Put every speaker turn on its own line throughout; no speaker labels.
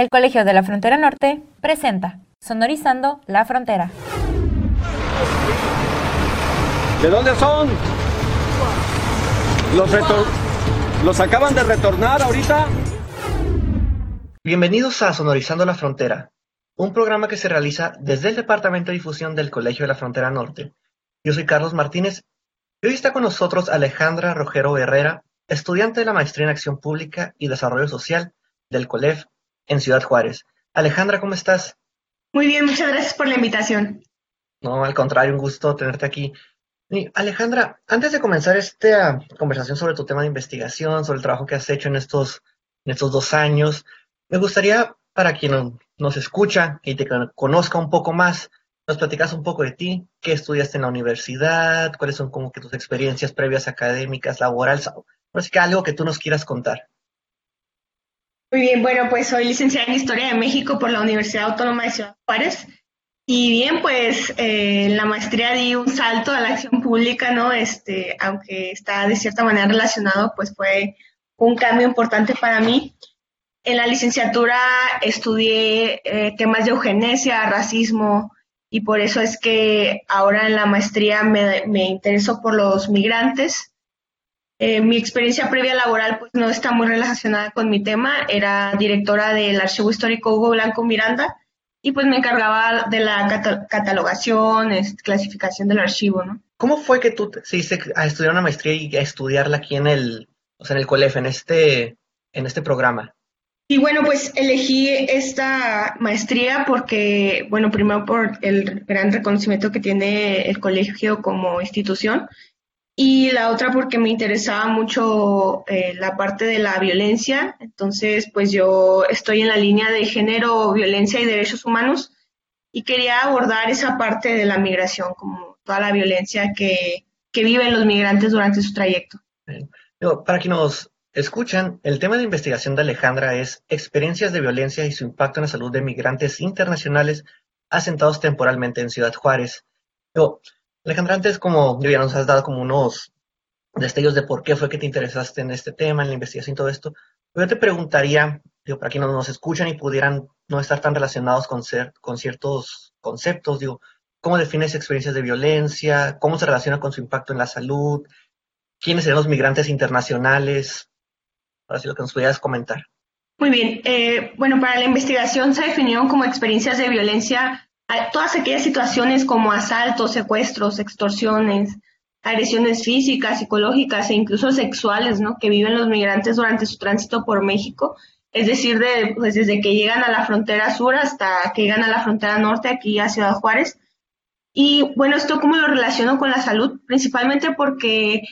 El Colegio de la Frontera Norte presenta Sonorizando la Frontera.
¿De dónde son? Los, los acaban de retornar ahorita.
Bienvenidos a Sonorizando la Frontera, un programa que se realiza desde el Departamento de Difusión del Colegio de la Frontera Norte. Yo soy Carlos Martínez y hoy está con nosotros Alejandra Rojero Herrera, estudiante de la Maestría en Acción Pública y Desarrollo Social del COLEF en Ciudad Juárez. Alejandra, ¿cómo estás?
Muy bien, muchas gracias por la invitación.
No, al contrario, un gusto tenerte aquí. Alejandra, antes de comenzar esta conversación sobre tu tema de investigación, sobre el trabajo que has hecho en estos, en estos dos años, me gustaría, para quien nos escucha y te conozca un poco más, nos platicas un poco de ti, qué estudiaste en la universidad, cuáles son como que tus experiencias previas académicas, laborales, así que algo que tú nos quieras contar.
Muy bien, bueno, pues soy licenciada en Historia de México por la Universidad Autónoma de Ciudad Juárez. Y bien, pues eh, la maestría di un salto a la acción pública, ¿no? Este, aunque está de cierta manera relacionado, pues fue un cambio importante para mí. En la licenciatura estudié eh, temas de eugenesia, racismo, y por eso es que ahora en la maestría me, me intereso por los migrantes eh, mi experiencia previa laboral pues no está muy relacionada con mi tema. Era directora del Archivo Histórico Hugo Blanco Miranda y pues me encargaba de la catalogación, clasificación del archivo, ¿no?
¿Cómo fue que tú decidiste a estudiar una maestría y a estudiarla aquí en el, o sea, en el COLEF, en este, en este programa?
Y bueno, pues elegí esta maestría porque, bueno, primero por el gran reconocimiento que tiene el colegio como institución y la otra porque me interesaba mucho eh, la parte de la violencia. Entonces, pues yo estoy en la línea de género, violencia y derechos humanos y quería abordar esa parte de la migración, como toda la violencia que, que viven los migrantes durante su trayecto.
Para quienes nos escuchan, el tema de investigación de Alejandra es experiencias de violencia y su impacto en la salud de migrantes internacionales asentados temporalmente en Ciudad Juárez. Alejandra, antes como ya nos has dado como unos destellos de por qué fue que te interesaste en este tema, en la investigación y todo esto, yo te preguntaría, digo, para quienes nos escuchan y pudieran no estar tan relacionados con, ser, con ciertos conceptos, digo, ¿cómo defines experiencias de violencia? ¿Cómo se relaciona con su impacto en la salud? ¿Quiénes serían los migrantes internacionales? Ahora sí lo que nos pudieras comentar.
Muy bien. Eh, bueno, para la investigación se definieron como experiencias de violencia todas aquellas situaciones como asaltos, secuestros, extorsiones, agresiones físicas, psicológicas e incluso sexuales, ¿no? Que viven los migrantes durante su tránsito por México. Es decir, de, pues desde que llegan a la frontera sur hasta que llegan a la frontera norte, aquí a Ciudad Juárez. Y bueno, esto cómo lo relaciono con la salud, principalmente porque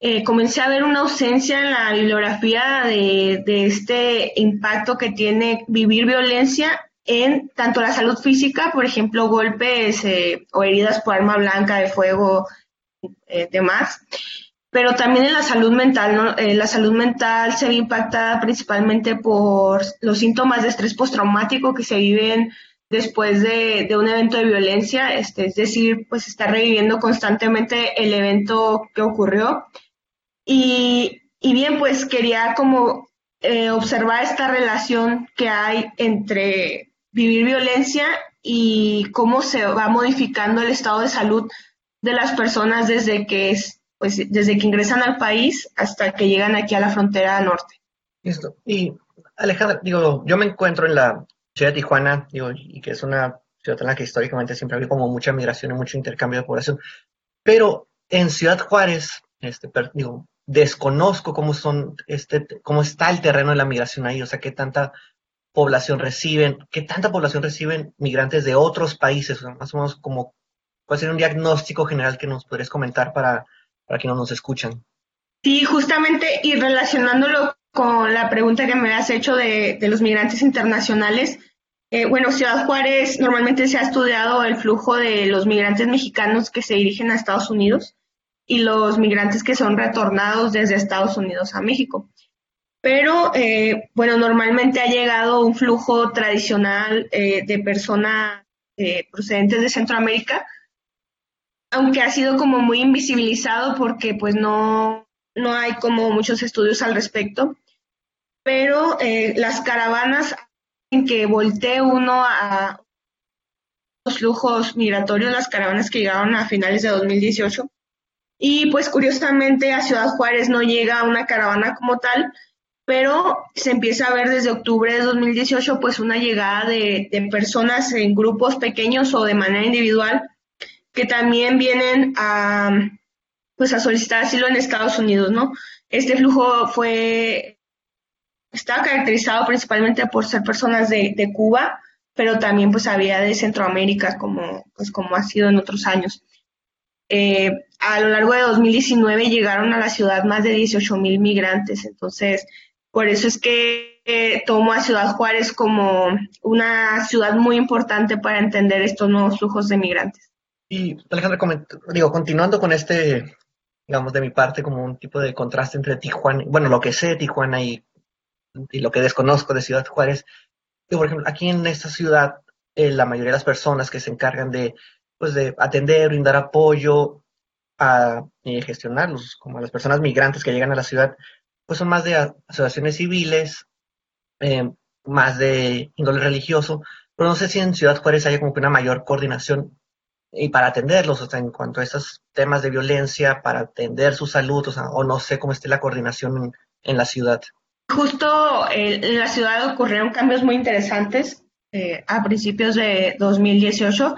eh, comencé a ver una ausencia en la bibliografía de, de este impacto que tiene vivir violencia en tanto la salud física, por ejemplo, golpes eh, o heridas por arma blanca de fuego, eh, demás, pero también en la salud mental, ¿no? Eh, la salud mental se ve impactada principalmente por los síntomas de estrés postraumático que se viven después de, un evento de violencia, este, es decir, pues está reviviendo constantemente el evento que ocurrió. Y, y bien, pues quería como observar esta relación que hay entre vivir violencia y cómo se va modificando el estado de salud de las personas desde que, pues, desde que ingresan al país hasta que llegan aquí a la frontera norte.
Listo. Y Alejandra, digo, yo me encuentro en la ciudad de Tijuana, digo, y que es una ciudad en la que históricamente siempre había como mucha migración y mucho intercambio de población, pero en Ciudad Juárez, este, digo, desconozco cómo son, este, cómo está el terreno de la migración ahí, o sea, qué tanta población reciben, qué tanta población reciben migrantes de otros países, más o menos como puede ser un diagnóstico general que nos podrías comentar para, para quienes nos escuchan.
Sí, justamente, y relacionándolo con la pregunta que me has hecho de, los migrantes internacionales, eh, bueno, Ciudad Juárez normalmente se ha estudiado el flujo de los migrantes mexicanos que se dirigen a Estados Unidos y los migrantes que son retornados desde Estados Unidos a México pero eh, bueno, normalmente ha llegado un flujo tradicional eh, de personas eh, procedentes de Centroamérica, aunque ha sido como muy invisibilizado porque pues no, no hay como muchos estudios al respecto, pero las caravanas en que voltee uno a los flujos migratorios, las caravanas que llegaron a finales de 2018. Y pues curiosamente a Ciudad Juárez no llega una caravana como tal, pero se empieza a ver desde octubre de 2018 pues una llegada de, personas en grupos pequeños o de manera individual que también vienen a pues a solicitar asilo en Estados Unidos, ¿no? Este flujo fue estaba caracterizado principalmente por ser personas de, de Cuba, pero también pues había de Centroamérica como, pues, como ha sido en otros años. Eh, a lo largo de 2019 llegaron a la ciudad más de 18 mil migrantes, entonces por eso es que eh, tomo a Ciudad Juárez como una ciudad muy importante para entender estos nuevos flujos de migrantes.
Y Alejandra, digo, continuando con este, digamos, de mi parte, como un tipo de contraste entre Tijuana, bueno, lo que sé de Tijuana y, lo que desconozco de Ciudad Juárez, por ejemplo, aquí en esta ciudad, eh, la mayoría de las personas que se encargan de, pues, de atender, brindar apoyo a, y gestionarlos, como a las personas migrantes que llegan a la ciudad, pues son más de asociaciones civiles, eh, más de índole religioso, pero no sé si en Ciudad Juárez haya como que una mayor coordinación y para atenderlos, o sea, en cuanto a esos temas de violencia, para atender su salud, o sea, o no sé cómo esté la coordinación en la ciudad.
Justo eh, en la ciudad ocurrieron cambios muy interesantes eh, a principios de 2018.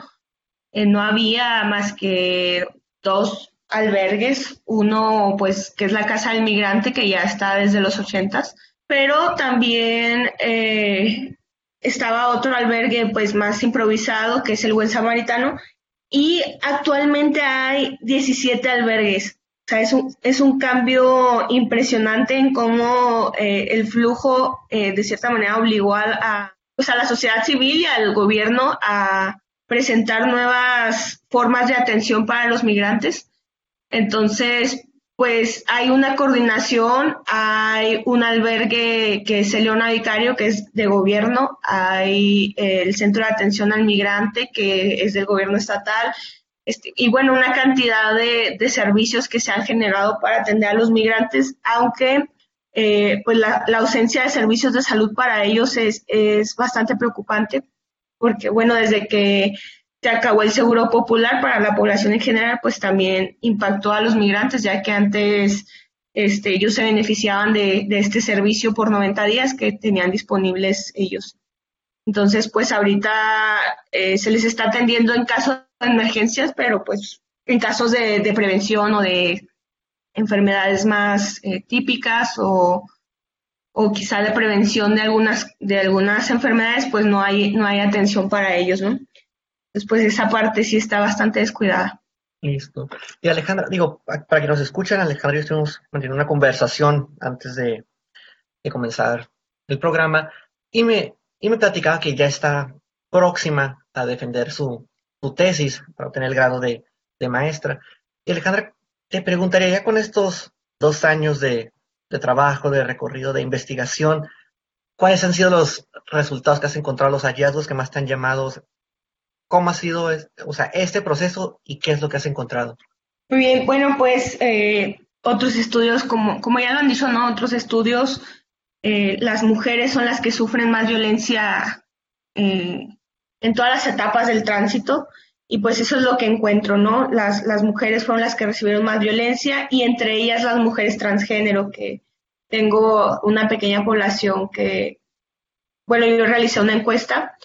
Eh, no había más que dos albergues, uno pues que es la Casa del Migrante que ya está desde los ochentas, pero también estaba otro albergue pues más improvisado que es el Buen Samaritano y actualmente hay 17 albergues o sea, es un, es un cambio impresionante en cómo eh, el flujo, eh, de cierta manera, obligó a, pues a la sociedad civil y al gobierno a presentar nuevas formas de atención para los migrantes. Entonces, pues hay una coordinación, hay un albergue que es el Leona Vicario, que es de gobierno, hay el Centro de Atención al Migrante, que es del gobierno estatal, este, y bueno, una cantidad de, servicios que se han generado para atender a los migrantes, aunque eh, pues la, ausencia de servicios de salud para ellos es, es bastante preocupante, porque bueno, desde que se acabó el seguro popular para la población en general, pues también impactó a los migrantes, ya que antes este, ellos se beneficiaban de, de este servicio por 90 días que tenían disponibles ellos. Entonces, pues ahorita eh, se les está atendiendo en caso emergencias, pero pues en casos de, prevención o de enfermedades más eh, típicas o, o, quizá de prevención de algunas, de algunas enfermedades, pues no hay, no hay atención para ellos, ¿no? Después esa parte sí está bastante descuidada.
Listo. Y Alejandra, digo, para que nos escuchen, Alejandra yo estuvimos manteniendo una conversación antes de, de comenzar el programa y me, y me platicaba que ya está próxima a defender su, tu tesis para obtener el grado de, maestra. Y Alejandra, te preguntaría ya con estos dos años de, trabajo, de recorrido, de investigación, ¿cuáles han sido los resultados que has encontrado, los hallazgos que más te han llamado? ¿Cómo ha sido o sea, este proceso y qué es lo que has encontrado?
Muy bien, bueno, pues eh, otros estudios, como, como ya lo han dicho, ¿no? Otros estudios, eh, las mujeres son las que sufren más violencia eh, en todas las etapas del tránsito y pues eso es lo que encuentro, ¿no? Las, las mujeres fueron las que recibieron más violencia y entre ellas las mujeres transgénero, que tengo una pequeña población que, bueno, yo realicé una encuesta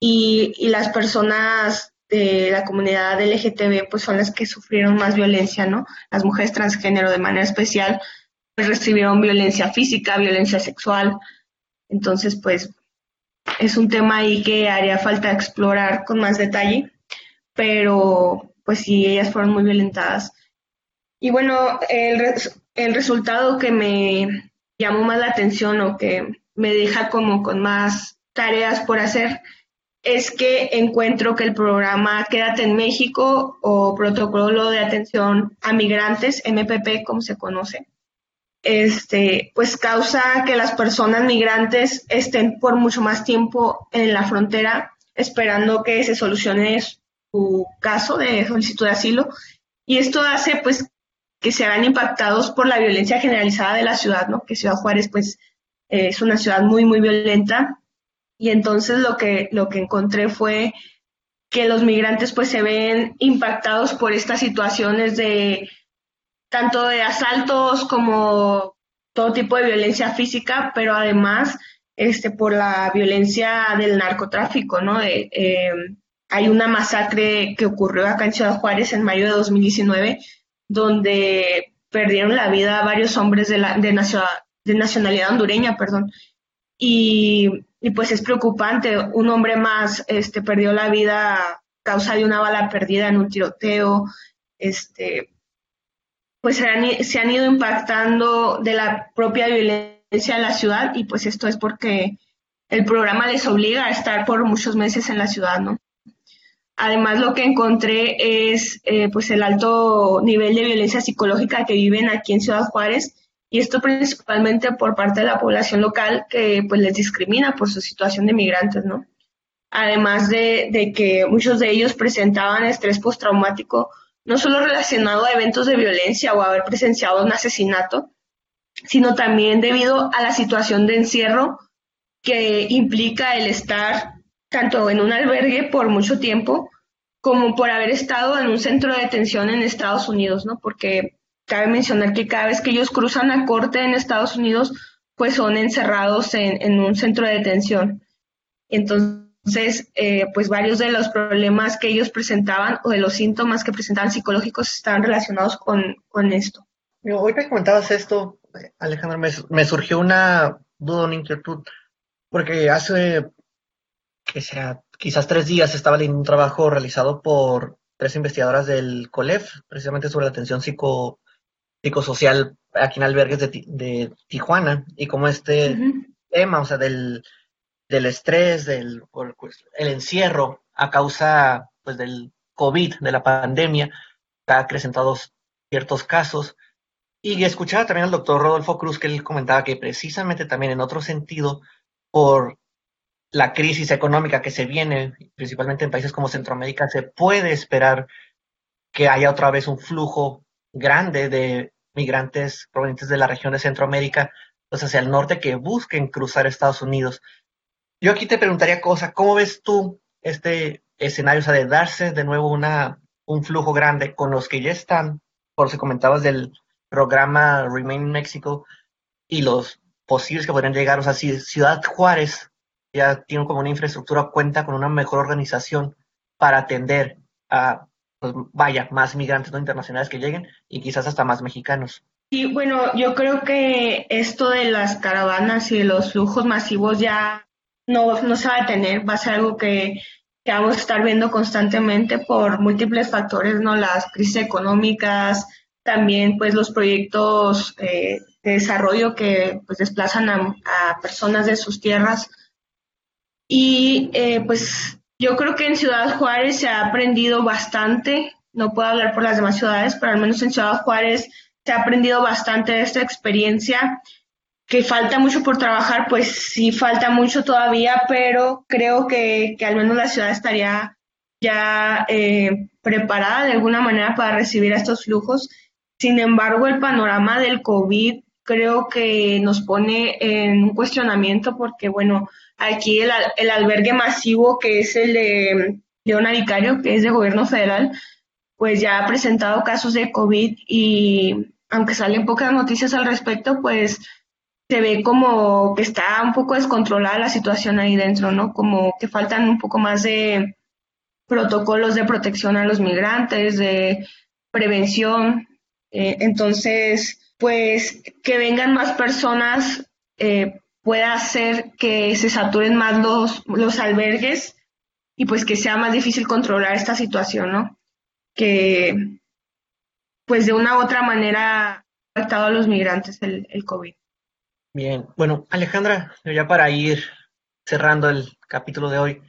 y, y las personas de la comunidad LGTB pues son las que sufrieron más violencia, ¿no? Las mujeres transgénero de manera especial pues recibieron violencia física, violencia sexual. Entonces, pues es un tema ahí que haría falta explorar con más detalle, pero pues sí, ellas fueron muy violentadas. Y bueno, el, el resultado que me llamó más la atención o que me deja como con más tareas por hacer es que encuentro que el programa Quédate en México o Protocolo de Atención a Migrantes, MPP como se conoce, este, pues causa que las personas migrantes estén por mucho más tiempo en la frontera esperando que se solucione su caso de solicitud de asilo y esto hace pues que se hagan impactados por la violencia generalizada de la ciudad, ¿no? Que Ciudad Juárez pues es una ciudad muy muy violenta Y entonces lo que, lo que encontré fue que los migrantes pues se ven impactados por estas situaciones de tanto de asaltos como todo tipo de violencia física, pero además este, por la violencia del narcotráfico, ¿no? Eh, hay una masacre que ocurrió acá en Ciudad Juárez en mayo de 2019, donde perdieron la vida varios hombres de, la, de, de nacionalidad hondureña, perdón. Y, y, pues es preocupante, un hombre más este, perdió la vida a causa de una bala perdida en un tiroteo, este, pues se han, ido impactando de la propia violencia en la ciudad y pues esto es porque el programa les obliga a estar por muchos meses en la ciudad, ¿no? Además, lo que encontré es eh, pues el alto nivel de violencia psicológica que viven aquí en Ciudad Juárez y esto principalmente por parte de la población local que pues les discrimina por su situación de migrantes, ¿no? Además de, de que muchos de ellos presentaban estrés postraumático no solo relacionado a eventos de violencia o haber presenciado un asesinato, sino también debido a la situación de encierro que implica el estar tanto en un albergue por mucho tiempo como por haber estado en un centro de detención en Estados Unidos, ¿no? Porque cabe mencionar que cada vez que ellos cruzan a corte en Estados Unidos, pues son encerrados en, un centro de detención. Entonces, eh, pues varios de los problemas que ellos presentaban o de los síntomas que presentaban psicológicos estaban relacionados con, esto.
Hoy que comentabas esto, Alejandra, me, surgió una duda, una inquietud, porque hace, que sea, quizás tres días estaba leyendo un trabajo realizado por tres investigadoras del COLEF, precisamente sobre la atención psico, psicosocial aquí en albergues de, de Tijuana, y como este tema, o sea, del del estrés, del pues, el encierro a causa pues, del COVID, de la pandemia, ha acrecentado ciertos casos. Y escuchaba también al doctor Rodolfo Cruz que él comentaba que precisamente también en otro sentido, por la crisis económica que se viene, principalmente en países como Centroamérica, se puede esperar que haya otra vez un flujo grande de migrantes provenientes de la región de Centroamérica, pues hacia el norte, que busquen cruzar Estados Unidos. Yo aquí te preguntaría cosa, ¿cómo ves tú este escenario, de darse de nuevo una, un flujo grande con los que ya están, por si comentabas del programa Remain in Mexico y los posibles que podrían llegar, o sea, si Ciudad Juárez ya tiene como una infraestructura, cuenta con una mejor organización para atender a, pues vaya, más migrantes no internacionales que lleguen y quizás hasta más mexicanos.
Sí, bueno, yo creo que esto de las caravanas y los flujos masivos ya no, no se va a detener, va a ser algo que, que vamos a estar viendo constantemente por múltiples factores, ¿no? Las crisis económicas, también pues los proyectos eh, de desarrollo que pues desplazan a, personas de sus tierras. Y eh, pues yo creo que en Ciudad Juárez se ha aprendido bastante, no puedo hablar por las demás ciudades, pero al menos en Ciudad Juárez se ha aprendido bastante de esta experiencia que falta mucho por trabajar, pues sí falta mucho todavía, pero creo que, al menos la ciudad estaría ya eh, preparada de alguna manera para recibir estos flujos. Sin embargo, el panorama del COVID creo que nos pone en un cuestionamiento porque, bueno, aquí el, el albergue masivo que es el de Leona Vicario, que es de gobierno federal, pues ya ha presentado casos de COVID y aunque salen pocas noticias al respecto, pues se ve como que está un poco descontrolada la situación ahí dentro, ¿no? Como que faltan un poco más de protocolos de protección a los migrantes, de prevención. Eh, entonces, pues que vengan más personas eh, puede hacer que se saturen más los, los albergues y pues que sea más difícil controlar esta situación, ¿no? Que pues de una u otra manera ha afectado a los migrantes el, el COVID.
Bien, bueno, Alejandra, ya para ir cerrando el capítulo de hoy,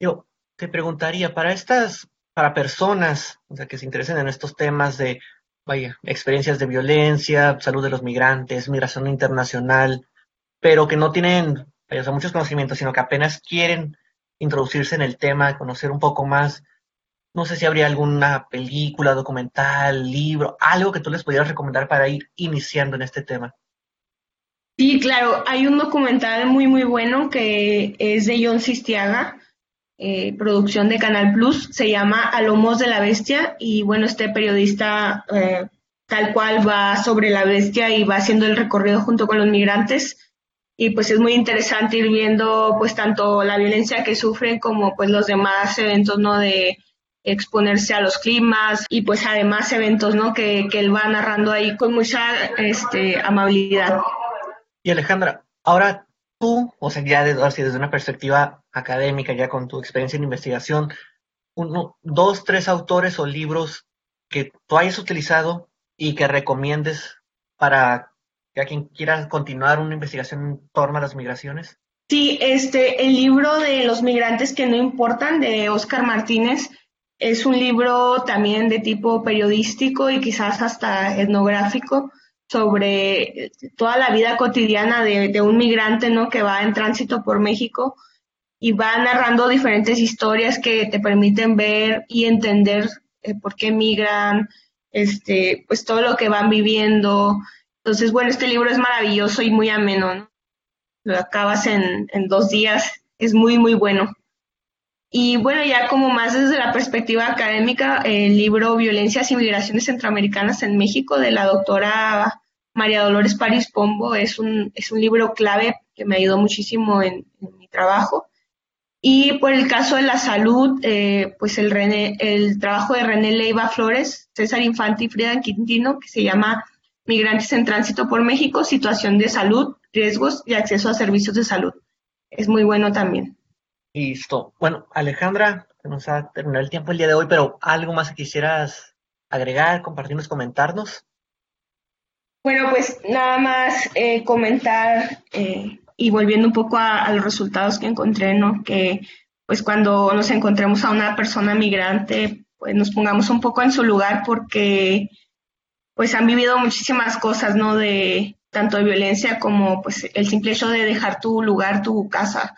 yo te preguntaría, para estas, para personas o sea, que se interesen en estos temas de, vaya, experiencias de violencia, salud de los migrantes, migración internacional, pero que no tienen o muchos conocimientos, sino que apenas quieren introducirse en el tema, conocer un poco más, no sé si habría alguna película, documental, libro, algo que tú les pudieras recomendar para ir iniciando en este tema.
Sí, claro, hay un documental muy, muy bueno que es de John Sistiaga, eh, producción de Canal Plus, se llama A lomos de la bestia y bueno, este periodista eh, tal cual va sobre la bestia y va haciendo el recorrido junto con los migrantes y pues es muy interesante ir viendo pues tanto la violencia que sufren como pues los demás eventos, ¿no? De exponerse a los climas y pues además eventos, ¿no? Que, que él va narrando ahí con mucha este, amabilidad.
Y Alejandra, ahora o sea, ya desde, una perspectiva académica, ya con tu experiencia en investigación, uno, dos, tres autores o libros que tú hayas utilizado y que recomiendes para que a quien quiera continuar una investigación en torno a las migraciones?
Sí, este, el libro de los migrantes que no importan de Oscar Martínez es un libro también de tipo periodístico y quizás hasta etnográfico sobre toda la vida cotidiana de, un migrante ¿no? que va en tránsito por México y va narrando diferentes historias que te permiten ver y entender eh, por qué migran, este, pues todo lo que van viviendo. Entonces, bueno, este libro es maravilloso y muy ameno. Lo acabas en, en dos días, es muy, muy bueno. Y bueno, ya como más desde la perspectiva académica, el libro Violencias y Migraciones Centroamericanas en México de la doctora María Dolores París Pombo es un, es un libro clave que me ayudó muchísimo en, mi trabajo. Y por el caso de la salud, eh, pues el, el trabajo de René Leiva Flores, César Infante y Frida Quintino, que se llama Migrantes en Tránsito por México, Situación de Salud, Riesgos y Acceso a Servicios de Salud. Es muy bueno también.
Listo. Bueno, Alejandra, nos ha terminado el tiempo el día de hoy, pero algo más que quisieras agregar, compartirnos, comentarnos.
Bueno, pues nada más eh, comentar eh, y volviendo un poco a, los resultados que encontré, ¿no? Que pues cuando nos encontremos a una persona migrante, pues nos pongamos un poco en su lugar porque pues han vivido muchísimas cosas, ¿no? De tanto de violencia como pues el simple hecho de dejar tu lugar, tu casa,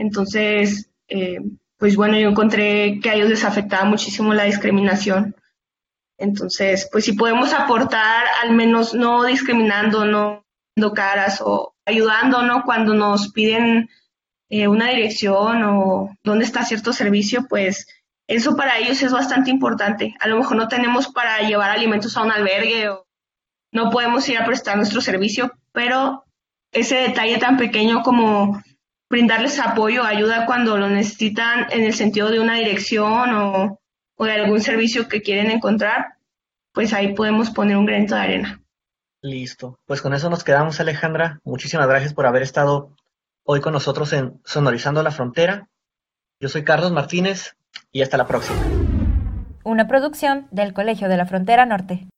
entonces, eh, pues bueno, yo encontré que a ellos les afectaba muchísimo la discriminación. Entonces, pues si podemos aportar, al menos no discriminando, no dando caras o ayudando, ¿no? Cuando nos piden eh, una dirección o dónde está cierto servicio, pues eso para ellos es bastante importante. A lo mejor no tenemos para llevar alimentos a un albergue o no podemos ir a prestar nuestro servicio, pero ese detalle tan pequeño como brindarles apoyo, ayuda cuando lo necesitan en el sentido de una dirección o, de algún servicio que quieren encontrar, pues ahí podemos poner un granito de arena.
Listo. Pues con eso nos quedamos, Alejandra. Muchísimas gracias por haber estado hoy con nosotros en Sonorizando la Frontera. Yo soy Carlos Martínez y hasta la próxima.
Una producción del Colegio de la Frontera Norte.